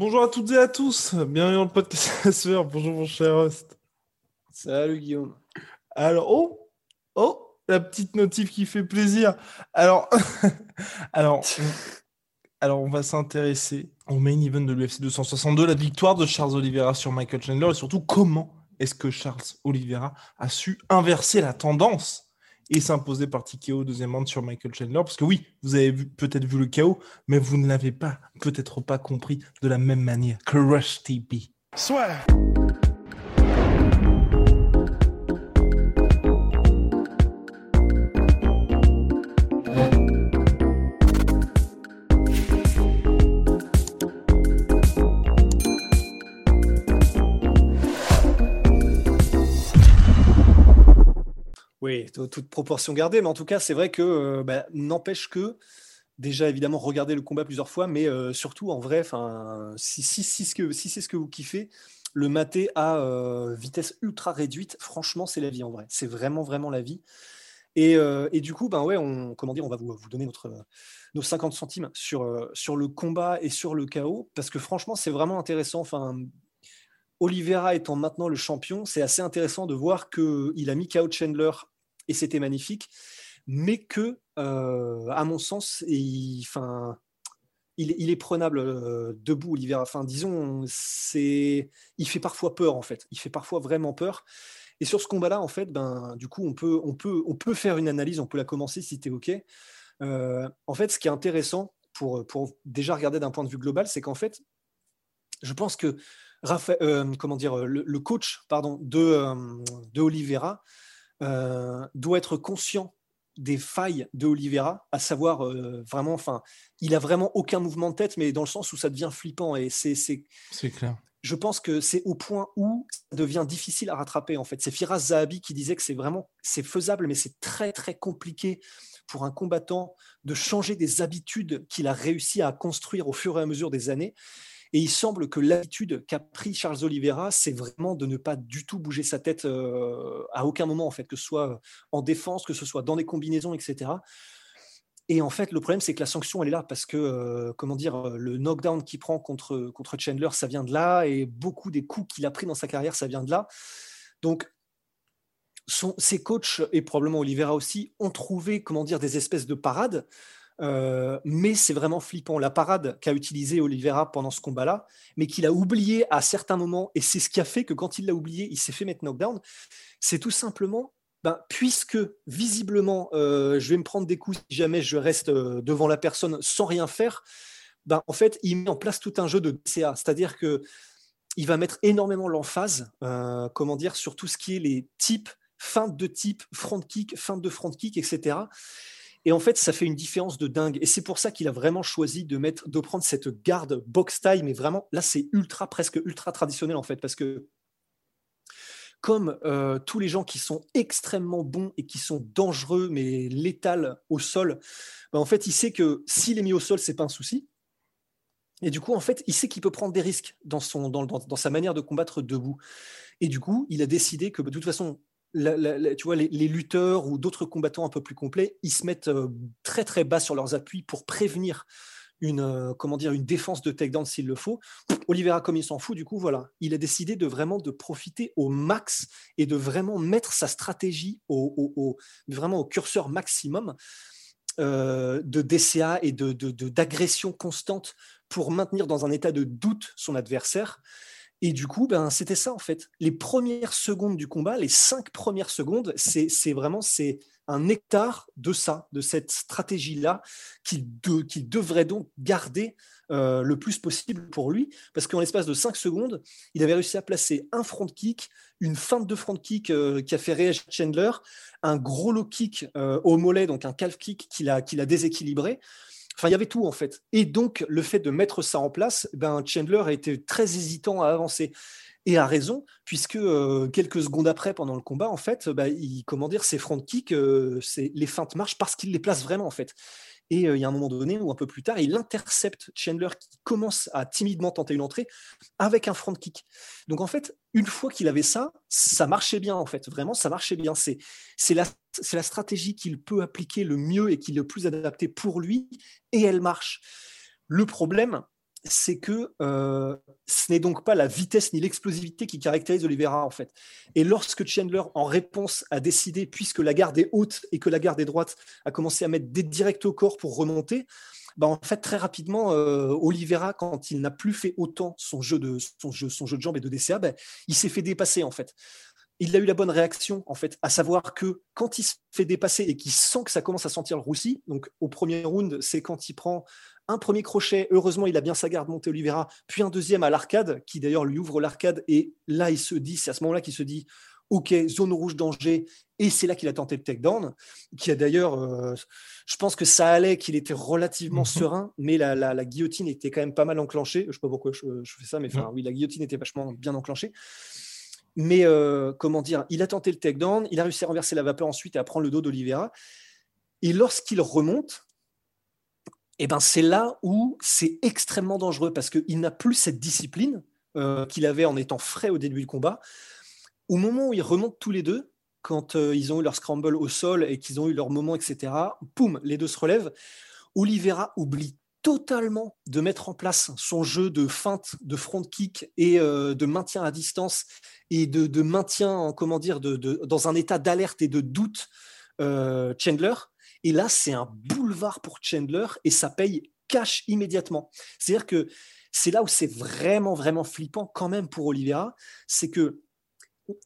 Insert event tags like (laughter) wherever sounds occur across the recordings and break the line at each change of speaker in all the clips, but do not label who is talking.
Bonjour à toutes et à tous. Bienvenue dans le podcast. (laughs) Bonjour mon cher host.
Salut Guillaume.
Alors, oh, oh, la petite notif qui fait plaisir. Alors, (laughs) alors, alors, on va s'intéresser au main event de l'UFC 262, la victoire de Charles Oliveira sur Michael Chandler et surtout comment est-ce que Charles Oliveira a su inverser la tendance et s'imposer par TKO deuxième round sur Michael Chandler. Parce que oui, vous avez peut-être vu le chaos, mais vous ne l'avez pas, peut-être pas compris de la même manière que Rush.
Soit.
Toute proportion gardée, mais en tout cas, c'est vrai que euh, bah, n'empêche que déjà évidemment regarder le combat plusieurs fois, mais euh, surtout en vrai, si, si, c'est ce que vous kiffez, le mater à euh, vitesse ultra réduite, franchement, c'est la vie en vrai. C'est vraiment vraiment la vie. Et, et, du coup, ben ouais, on, comment dire, on va vous, vous donner notre, nos 50 centimes sur, sur le combat et sur le chaos, parce que franchement, c'est vraiment intéressant. Enfin, Oliveira étant maintenant le champion, c'est assez intéressant de voir qu'il a mis KO Chandler et c'était magnifique, mais que, euh, à mon sens, il, il, est prenable euh, debout, Oliveira. Enfin, disons, c'est, il fait parfois peur en fait. Il fait parfois vraiment peur. Et sur ce combat-là, en fait, ben, du coup, on peut, on, peut, on peut faire une analyse, on peut la commencer si tu es OK. Euh, en fait, ce qui est intéressant pour, pour déjà regarder d'un point de vue global, c'est qu'en fait, je pense que Raphaël, comment dire, le, le, coach pardon, de, de Oliveira euh, doit être conscient des failles de Oliveira, à savoir euh, vraiment, enfin, il a vraiment aucun mouvement de tête, mais dans le sens où ça devient flippant et c'est
c'est clair.
Je pense que c'est au point où ça devient difficile à rattraper en fait. C'est Firas Zahabi qui disait que c'est vraiment c'est faisable, mais c'est très très compliqué pour un combattant de changer des habitudes qu'il a réussi à construire au fur et à mesure des années. Et il semble que l'habitude qu'a pris Charles Oliveira, c'est vraiment de ne pas du tout bouger sa tête euh, à aucun moment, en fait, que ce soit en défense, que ce soit dans des combinaisons, etc. Et en fait, le problème, c'est que la sanction, elle est là parce que, euh, comment dire, le knockdown qu'il prend contre, Chandler, ça vient de là, et beaucoup des coups qu'il a pris dans sa carrière, ça vient de là. Donc, ses coachs, et probablement Oliveira aussi, ont trouvé, comment dire, des espèces de parades euh, mais c'est vraiment flippant. La parade qu'a utilisée Oliveira pendant ce combat-là, mais qu'il a oublié à certains moments, et c'est ce qui a fait que quand il l'a oublié, il s'est fait mettre knockdown, c'est tout simplement, ben, puisque visiblement, euh, je vais me prendre des coups si jamais je reste euh, devant la personne sans rien faire, ben, en fait, il met en place tout un jeu de DCA, c'est-à-dire que il va mettre énormément l'emphase, comment dire, sur tout ce qui est les types, feintes de type, front kick, feinte de front kick, etc. Et en fait, ça fait une différence de dingue. Et c'est pour ça qu'il a vraiment choisi de mettre, prendre cette garde box time. Mais vraiment, là, c'est ultra, presque ultra traditionnel en fait, parce que comme euh, tous les gens qui sont extrêmement bons et qui sont dangereux mais létals au sol, ben, en fait, il sait que s'il est mis au sol, c'est pas un souci. Et du coup, en fait, il sait qu'il peut prendre des risques dans, son, dans, dans, sa manière de combattre debout. Et du coup, il a décidé que de toute façon, tu vois, les, lutteurs ou d'autres combattants un peu plus complets, ils se mettent euh, très très bas sur leurs appuis pour prévenir une, euh, comment dire, une défense de takedown s'il le faut. Oliveira, comme il s'en fout, du coup, voilà, il a décidé de vraiment de profiter au max et de vraiment mettre sa stratégie au, vraiment au curseur maximum euh, de DCA et de, d'agression constante pour maintenir dans un état de doute son adversaire. Et du coup, ben, c'était ça en fait. Les premières secondes du combat, les cinq premières secondes, c'est vraiment c'est un hectare de ça, de cette stratégie-là, qui, qui devrait donc garder euh, le plus possible pour lui, parce qu'en l'espace de cinq secondes, il avait réussi à placer un front kick, une feinte de front kick euh, qui a fait réagir Chandler, un gros low kick euh, au mollet, donc un calf kick qui l'a déséquilibré. Enfin, il y avait tout en fait. Et donc, le fait de mettre ça en place, ben, Chandler a été très hésitant à avancer. Et a raison, puisque euh, quelques secondes après, pendant le combat, en fait, bah, il, comment dire, ses front kicks, euh, les feintes marchent parce qu'il les place vraiment, en fait. Et euh, il y a un moment donné ou un peu plus tard, il intercepte Chandler qui commence à timidement tenter une entrée avec un front kick. Donc en fait, une fois qu'il avait ça, ça marchait bien en fait. Vraiment, ça marchait bien. C'est la, la stratégie qu'il peut appliquer le mieux et qui est le plus adapté pour lui et elle marche. Le problème, c'est que euh, ce n'est donc pas la vitesse ni l'explosivité qui caractérise Oliveira en fait. Et lorsque Chandler, en réponse, a décidé, puisque la garde est haute et que la garde est droite, a commencé à mettre des directs au corps pour remonter, bah en fait très rapidement, euh, Oliveira, quand il n'a plus fait autant son jeu de son jeu, son jeu de jambes et de DCA, bah, il s'est fait dépasser en fait il a eu la bonne réaction, en fait, à savoir que quand il se fait dépasser et qu'il sent que ça commence à sentir le roussi, donc au premier round, c'est quand il prend un premier crochet, heureusement, il a bien sa garde montée Oliveira, puis un deuxième à l'arcade, qui d'ailleurs lui ouvre l'arcade, et là, il se dit, c'est à ce moment-là qu'il se dit, OK, zone rouge danger, et c'est là qu'il a tenté le takedown, qui a d'ailleurs, euh, je pense que ça allait, qu'il était relativement mhm. serein, mais la, guillotine était quand même pas mal enclenchée. Je ne sais pas pourquoi je, fais ça, mais enfin, oui, la guillotine était vachement bien enclenchée. Mais euh, comment dire, il a tenté le takedown, il a réussi à renverser la vapeur ensuite et à prendre le dos d'Oliveira. Et lorsqu'il remonte, eh ben c'est là où c'est extrêmement dangereux parce qu'il n'a plus cette discipline euh, qu'il avait en étant frais au début du combat. Au moment où ils remontent tous les deux, quand euh, ils ont eu leur scramble au sol et qu'ils ont eu leur moment, etc., poum, les deux se relèvent. Oliveira oublie totalement de mettre en place son jeu de feinte, de front kick et euh, de maintien à distance et de, maintien, comment dire, de, dans un état d'alerte et de doute Chandler. Et là, c'est un boulevard pour Chandler et ça paye cash immédiatement. C'est-à-dire que c'est là où c'est vraiment, vraiment flippant quand même pour Oliveira, c'est que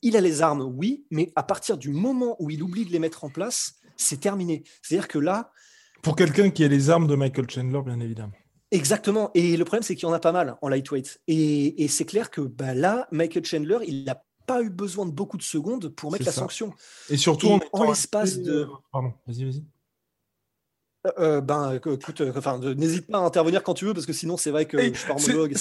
il a les armes, oui, mais à partir du moment où il oublie de les mettre en place, c'est terminé. C'est-à-dire que là...
Pour quelqu'un qui a les armes de Michael Chandler, bien évidemment.
Exactement. Et le problème, c'est qu'il y en a pas mal en lightweight. Et, c'est clair que bah, là, Michael Chandler, il n'a pas eu besoin de beaucoup de secondes pour mettre la sanction.
Et surtout
en l'espace de...
Pardon, vas-y, vas-y.
Euh, euh, ben, écoute, euh, enfin, n'hésite pas à intervenir quand tu veux, parce que sinon, c'est vrai que je pars monologue.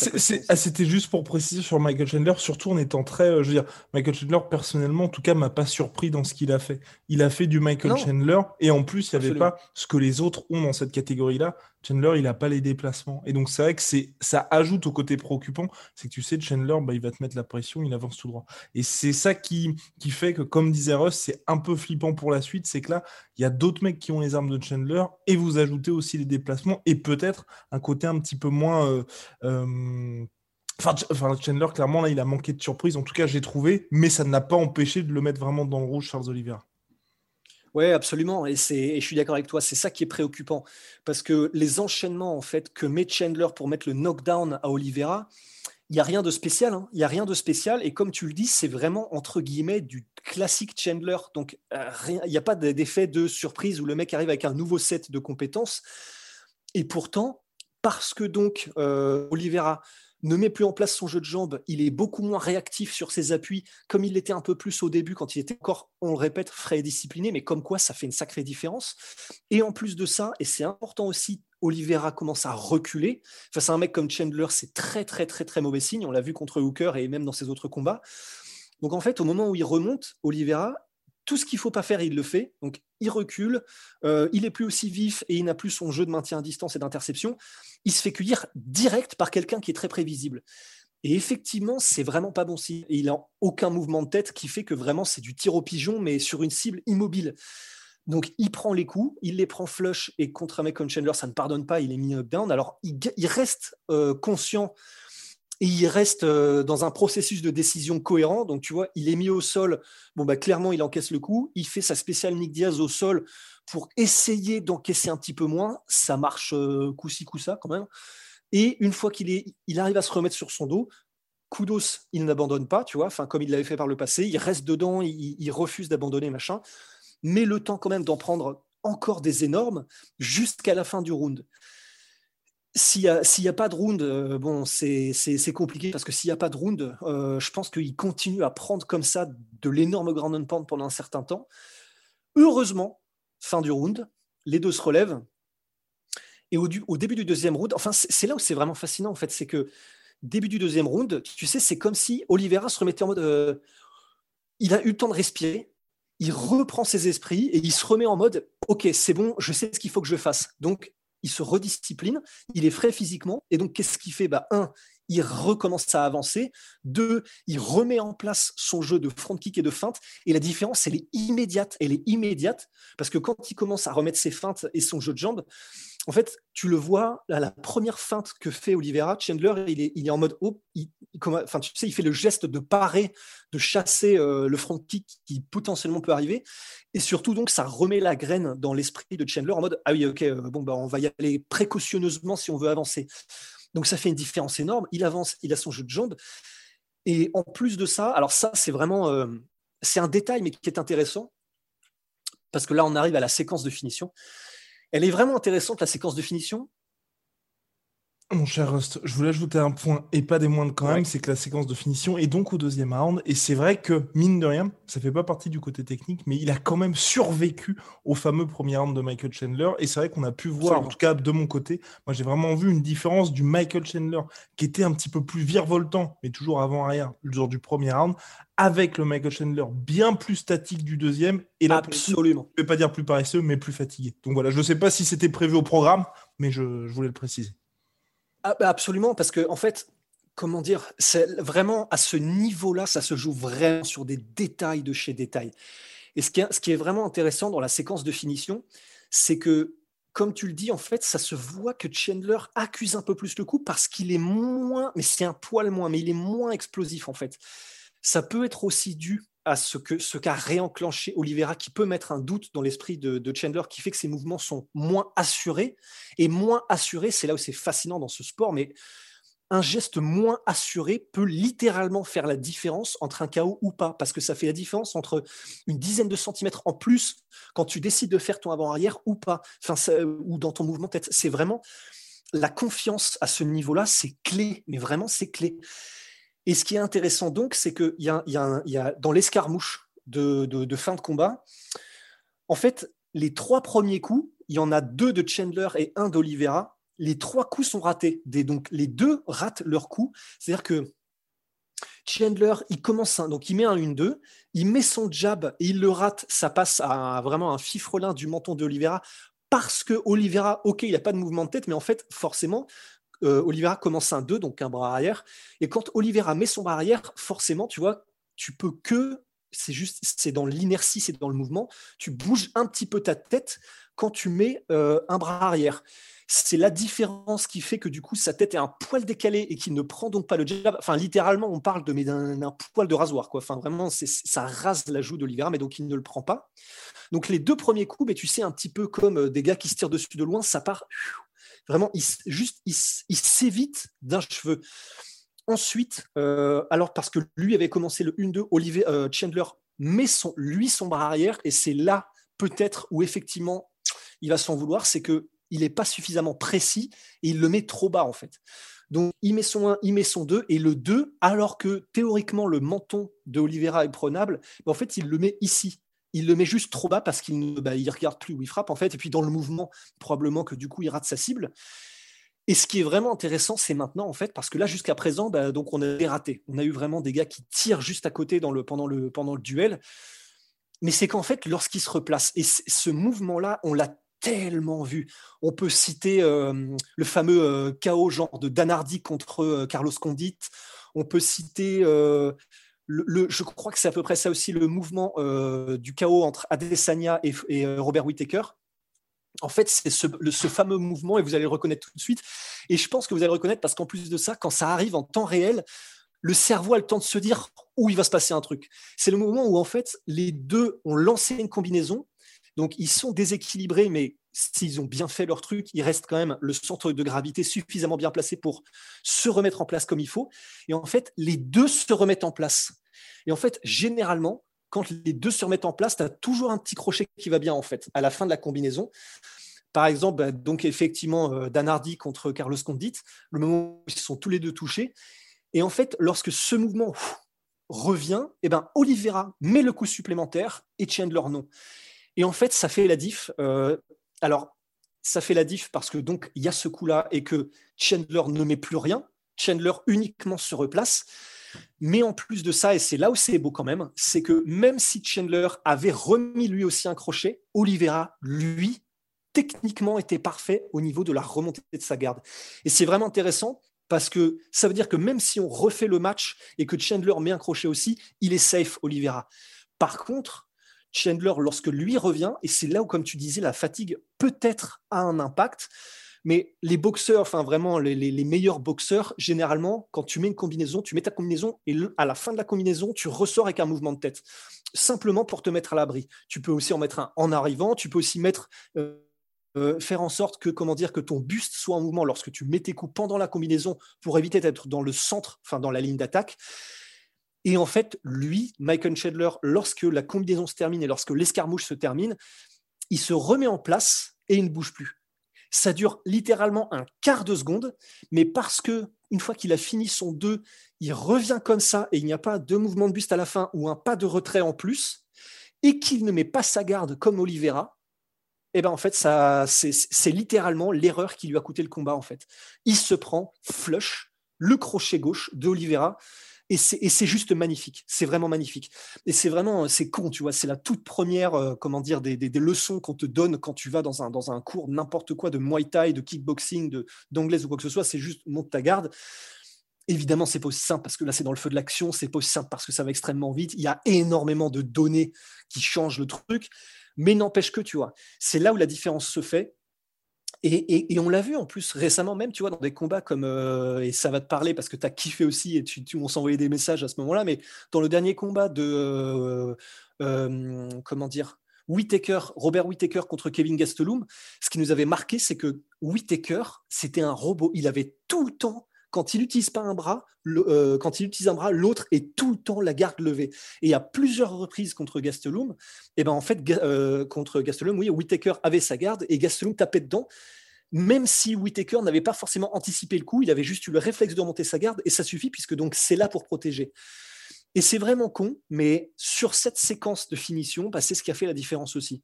Ah, c'était juste pour préciser sur Michael Chandler, surtout en étant très. je veux dire, Michael Chandler, personnellement, en tout cas, m'a pas surpris dans ce qu'il a fait. Il a fait du Michael Chandler, et en plus, il n'y avait pas ce que les autres ont dans cette catégorie-là. Chandler, il n'a pas les déplacements. Et donc, c'est vrai que ça ajoute au côté préoccupant, c'est que tu sais, Chandler, bah, il va te mettre la pression, il avance tout droit. Et c'est ça qui, fait que, comme disait Russ, c'est un peu flippant pour la suite, c'est que là, il y a d'autres mecs qui ont les armes de Chandler, et vous ajoutez aussi les déplacements, et peut-être un côté un petit peu moins... Euh, euh, enfin, Chandler, clairement, là, il a manqué de surprise. En tout cas, j'ai trouvé, mais ça n'a pas empêché de le mettre vraiment dans le rouge, Charles Oliver.
Oui, absolument. Et, et je suis d'accord avec toi. C'est ça qui est préoccupant. Parce que les enchaînements en fait, que met Chandler pour mettre le knockdown à Oliveira, il n'y a rien de spécial. Hein. Il n'y a rien de spécial. Et comme tu le dis, c'est vraiment entre guillemets du classique Chandler. Donc, euh, il n'y a pas d'effet de surprise où le mec arrive avec un nouveau set de compétences. Et pourtant, parce que donc euh, Oliveira ne met plus en place son jeu de jambes, il est beaucoup moins réactif sur ses appuis, comme il l'était un peu plus au début quand il était encore, on le répète, frais et discipliné, mais comme quoi ça fait une sacrée différence. Et en plus de ça, et c'est important aussi, Oliveira commence à reculer. Face à un mec comme Chandler, c'est très très très très mauvais signe, on l'a vu contre Hooker et même dans ses autres combats. Donc en fait, au moment où il remonte, Oliveira, tout ce qu'il faut pas faire, il le fait. Donc, il recule, euh, il est plus aussi vif et il n'a plus son jeu de maintien à distance et d'interception. Il se fait cueillir direct par quelqu'un qui est très prévisible. Et effectivement, c'est vraiment pas bon signe. il n'a aucun mouvement de tête qui fait que vraiment c'est du tir au pigeon, mais sur une cible immobile. Donc, il prend les coups, il les prend flush, et contre un mec comme Chandler, ça ne pardonne pas, il est mis up-down. Alors, il, reste euh, conscient et il reste euh, dans un processus de décision cohérent. Donc, tu vois, il est mis au sol. Bon, bah, clairement, il encaisse le coup. Il fait sa spéciale Nick Diaz au sol pour essayer d'encaisser un petit peu moins. Ça marche euh, coup-ci, coup-ça quand même. Et une fois qu'il est, il arrive à se remettre sur son dos, Kudos, il n'abandonne pas, tu vois, enfin, comme il l'avait fait par le passé. Il reste dedans, il, il refuse d'abandonner, machin. Mais le temps quand même d'en prendre encore des énormes jusqu'à la fin du round. S'il n'y a, pas de round, euh, bon, c'est compliqué parce que s'il n'y a pas de round, euh, je pense qu'il continue à prendre comme ça de l'énorme ground and pound pendant un certain temps. Heureusement, fin du round, les deux se relèvent. Et au, début du deuxième round, enfin, c'est là où c'est vraiment fascinant, en fait, c'est que début du deuxième round, tu sais, c'est comme si Oliveira se remettait en mode. Euh, il a eu le temps de respirer, il reprend ses esprits et il se remet en mode Ok, c'est bon, je sais ce qu'il faut que je fasse. Donc, il se rediscipline, il est frais physiquement. Et donc, qu'est-ce qu'il fait? Bah, Un, il recommence à avancer. Deux, il remet en place son jeu de front kick et de feinte. Et la différence, elle est immédiate. Elle est immédiate parce que quand il commence à remettre ses feintes et son jeu de jambes, en fait, tu le vois, la première feinte que fait Oliveira, Chandler, il est, il est en mode, oh, il, enfin, tu sais, il fait le geste de parer, de chasser euh, le front kick qui potentiellement peut arriver. Et surtout, donc, ça remet la graine dans l'esprit de Chandler en mode, ah oui, ok, euh, bon, bah, on va y aller précautionneusement si on veut avancer. Donc ça fait une différence énorme. Il avance, il a son jeu de jambes. Et en plus de ça, alors ça, c'est vraiment, euh, c'est un détail, mais qui est intéressant, parce que là, on arrive à la séquence de finition. Elle est vraiment intéressante, la séquence de finition,
mon cher Rust, je voulais ajouter un point, et pas des moindres quand même, c'est que la séquence de finition est donc au deuxième round, et c'est vrai que, mine de rien, ça fait pas partie du côté technique, mais il a quand même survécu au fameux premier round de Michael Chandler, et c'est vrai qu'on a pu voir, en tout cas de mon côté, moi j'ai vraiment vu une différence du Michael Chandler, qui était un petit peu plus virevoltant, mais toujours avant-arrière, le jour du premier round, avec le Michael Chandler bien plus statique du deuxième, et là,
Absolument.
je vais pas dire plus paresseux, mais plus fatigué. Donc voilà, je sais pas si c'était prévu au programme, mais je voulais le préciser.
Ah, bah, absolument, parce que en fait, comment dire, c'est vraiment à ce niveau-là, ça se joue vraiment sur des détails de chez détails. Et ce qui, est, ce qui est vraiment intéressant dans la séquence de finition, c'est que, comme tu le dis, en fait, ça se voit que Chandler accuse un peu plus le coup parce qu'il est moins, mais c'est un poil moins, mais il est moins explosif en fait. Ça peut être aussi dû à ce que ce qu'a réenclenché Oliveira, qui peut mettre un doute dans l'esprit de, Chandler, qui fait que ses mouvements sont moins assurés. Et moins assurés, c'est là où c'est fascinant dans ce sport, mais un geste moins assuré peut littéralement faire la différence entre un KO ou pas, parce que ça fait la différence entre une dizaine de centimètres en plus quand tu décides de faire ton avant-arrière ou pas, enfin, ou dans ton mouvement tête. C'est vraiment la confiance à ce niveau-là, c'est clé, mais vraiment c'est clé. Et ce qui est intéressant donc, c'est qu'il y, dans l'escarmouche de, fin de combat, en fait, les trois premiers coups, il y en a deux de Chandler et un d'Olivera. Les trois coups sont ratés. donc les deux ratent leur coup. C'est-à-dire que Chandler, il commence donc il met un 1-2, il met son jab et il le rate. Ça passe à vraiment un fifrelin du menton d'Olivera parce que Oliveira, ok, il n'a pas de mouvement de tête, mais en fait, forcément, Oliveira commence un 2, donc un bras arrière. Et quand Oliveira met son bras arrière, forcément, tu vois, tu peux que, c'est juste, c'est dans l'inertie, c'est dans le mouvement, tu bouges un petit peu ta tête quand tu mets euh, un bras arrière. C'est la différence qui fait que du coup sa tête est un poil décalée et qu'il ne prend donc pas le jab. Enfin, littéralement, on parle de mais d'un poil de rasoir, quoi. Enfin, vraiment, ça rase la joue d'Olivera, mais donc il ne le prend pas. Donc les deux premiers coups, mais tu sais, un petit peu comme euh, des gars qui se tirent dessus de loin, ça part Vraiment, il, juste, il, s'évite d'un cheveu. Ensuite, euh, alors parce que lui avait commencé le 1-2, Olivier euh, Chandler met son, lui son bras arrière, et c'est là peut-être où effectivement il va s'en vouloir, c'est que il n'est pas suffisamment précis et il le met trop bas en fait. Donc il met son 1, il met son 2 et le 2, alors que théoriquement le menton de Oliveira est prenable, en fait il le met ici il le met juste trop bas parce qu'il ne bah, regarde plus où il frappe en fait, et puis dans le mouvement, probablement que du coup il rate sa cible. Et ce qui est vraiment intéressant, c'est maintenant en fait, parce que là jusqu'à présent, bah, donc on a raté. On a eu vraiment des gars qui tirent juste à côté pendant, le, pendant le duel. Mais c'est qu'en fait, lorsqu'il se replace, et ce mouvement-là, on l'a tellement vu. On peut citer euh, le fameux euh, chaos genre de Danardi contre euh, Carlos Condit. On peut citer je crois que c'est à peu près ça aussi le mouvement euh, du chaos entre Adesanya et, Robert Whittaker. En fait, c'est ce, fameux mouvement, et vous allez le reconnaître tout de suite. Et je pense que vous allez le reconnaître parce qu'en plus de ça, quand ça arrive en temps réel, le cerveau a le temps de se dire où il va se passer un truc. C'est le moment où en fait les deux ont lancé une combinaison, donc ils sont déséquilibrés, mais s'ils ont bien fait leur truc, il reste quand même le centre de gravité suffisamment bien placé pour se remettre en place comme il faut. Et en fait, les deux se remettent en place. Et en fait, généralement, quand les deux se remettent en place, tu as toujours un petit crochet qui va bien, en fait, à la fin de la combinaison. Par exemple, bah, donc effectivement, euh, Danardi contre Carlos Condit, le moment où ils sont tous les deux touchés. Et en fait, lorsque ce mouvement revient, eh ben, Oliveira met le coup supplémentaire et Chandler non. Et en fait, ça fait la diff. Euh, alors, ça fait la diff parce que donc il y a ce coup-là et que Chandler ne met plus rien. Chandler uniquement se replace. Mais en plus de ça, et c'est là où c'est beau quand même, c'est que même si Chandler avait remis lui aussi un crochet, Oliveira, lui, techniquement était parfait au niveau de la remontée de sa garde. Et c'est vraiment intéressant parce que ça veut dire que même si on refait le match et que Chandler met un crochet aussi, il est safe, Oliveira. Par contre, Chandler, lorsque lui revient, et c'est là où, comme tu disais, la fatigue peut-être a un impact, mais les boxeurs, enfin vraiment les, meilleurs boxeurs, généralement, quand tu mets une combinaison, tu mets ta combinaison et à la fin de la combinaison, tu ressors avec un mouvement de tête, simplement pour te mettre à l'abri. Tu peux aussi en mettre un en arrivant, tu peux aussi mettre... Euh, euh, faire en sorte que comment dire que ton buste soit en mouvement lorsque tu mets tes coups pendant la combinaison pour éviter d'être dans le centre, enfin dans la ligne d'attaque. Et en fait, lui, Michael Chandler, lorsque la combinaison se termine et lorsque l'escarmouche se termine, il se remet en place et il ne bouge plus. Ça dure littéralement un quart de seconde, mais parce que une fois qu'il a fini son 2, il revient comme ça et il n'y a pas de mouvement de buste à la fin ou un pas de retrait en plus, et qu'il ne met pas sa garde comme Oliveira, eh ben en fait, ça, c'est littéralement l'erreur qui lui a coûté le combat. En fait, il se prend flush le crochet gauche de Oliveira. Et c'est juste magnifique, c'est vraiment magnifique. Et c'est vraiment, c'est con, tu vois, c'est la toute première, euh, comment dire, des, des, leçons qu'on te donne quand tu vas dans un, dans un cours, n'importe quoi, de Muay Thai, de kickboxing, d'anglaise ou quoi que ce soit, c'est juste monte ta garde. Évidemment, c'est pas aussi simple parce que là, c'est dans le feu de l'action, c'est pas aussi simple parce que ça va extrêmement vite. Il y a énormément de données qui changent le truc. Mais n'empêche que, tu vois, c'est là où la différence se fait. Et, on l'a vu en plus récemment, même, tu vois, dans des combats comme, euh, et ça va te parler parce que tu as kiffé aussi et tu, tu on s'envoyait des messages à ce moment-là, mais dans le dernier combat de, euh, euh, comment dire, Whitaker, Robert Whitaker contre Kevin Gastelum, ce qui nous avait marqué, c'est que Whitaker, c'était un robot. Il avait tout le temps quand il n'utilise pas un bras, euh, utilise un bras, l'autre est tout le temps la garde levée. Et a plusieurs reprises contre Gastelum, et eh ben en fait euh, contre Gastelum, oui, Whitaker avait sa garde et Gastelum tapait dedans. Même si Whitaker n'avait pas forcément anticipé le coup, il avait juste eu le réflexe de remonter sa garde et ça suffit puisque donc c'est là pour protéger. Et c'est vraiment con, mais sur cette séquence de finition, bah, c'est ce qui a fait la différence aussi.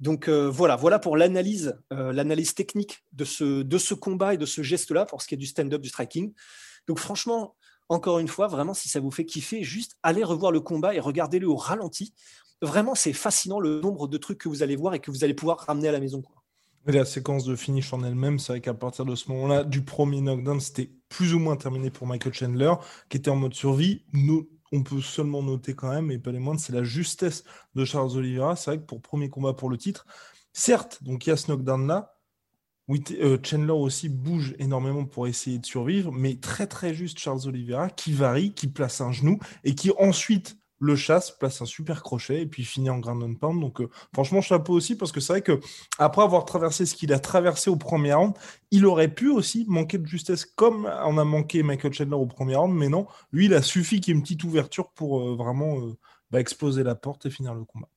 Donc euh, voilà, voilà pour l'analyse, euh, l'analyse technique de ce, combat et de ce geste-là pour ce qui est du stand-up, du striking. Donc franchement, encore une fois, vraiment, si ça vous fait kiffer, juste allez revoir le combat et regardez-le au ralenti. Vraiment, c'est fascinant le nombre de trucs que vous allez voir et que vous allez pouvoir ramener à la maison. Quoi.
la séquence de finish en elle-même, c'est vrai qu'à partir de ce moment-là, du premier knockdown, c'était plus ou moins terminé pour Michael Chandler, qui était en mode survie. On peut seulement noter quand même, et pas les moindres, c'est la justesse de Charles Oliveira. C'est vrai que pour premier combat pour le titre, certes, donc il y a ce knockdown-là, euh, Chandler aussi bouge énormément pour essayer de survivre, mais très très juste Charles Oliveira qui varie, qui place un genou et qui ensuite le chasse, place un super crochet et puis finit en ground and pound. Donc euh, franchement chapeau aussi parce que c'est vrai que après avoir traversé ce qu'il a traversé au premier round, il aurait pu aussi manquer de justesse comme on a manqué Michael Chandler au premier round, mais non, lui il a suffi qu'il y ait une petite ouverture pour euh, vraiment euh, bah, exploser la porte et finir le combat.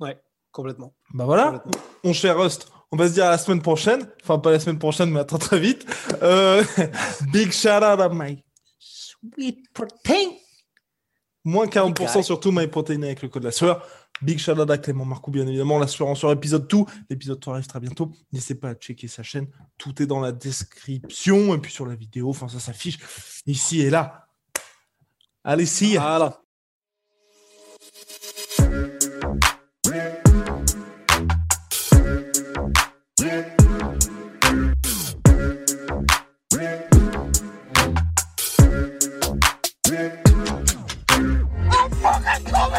Ouais, complètement.
Bah voilà, mon cher Rust. On va se dire à la semaine prochaine. Enfin, pas la semaine prochaine, mais à très très vite. (laughs) big shout out à my sweet protein. Moins 40% sur tout MyProtein avec le code la sueur. Big shout out à Clément Marcou, bien évidemment. La sueur en sur épisode tout. L'épisode 3 arrive très bientôt. N'hésitez pas à checker sa chaîne. Tout est dans la description et puis sur la vidéo. Enfin, ça s'affiche ici et là. Allez, y Voilà.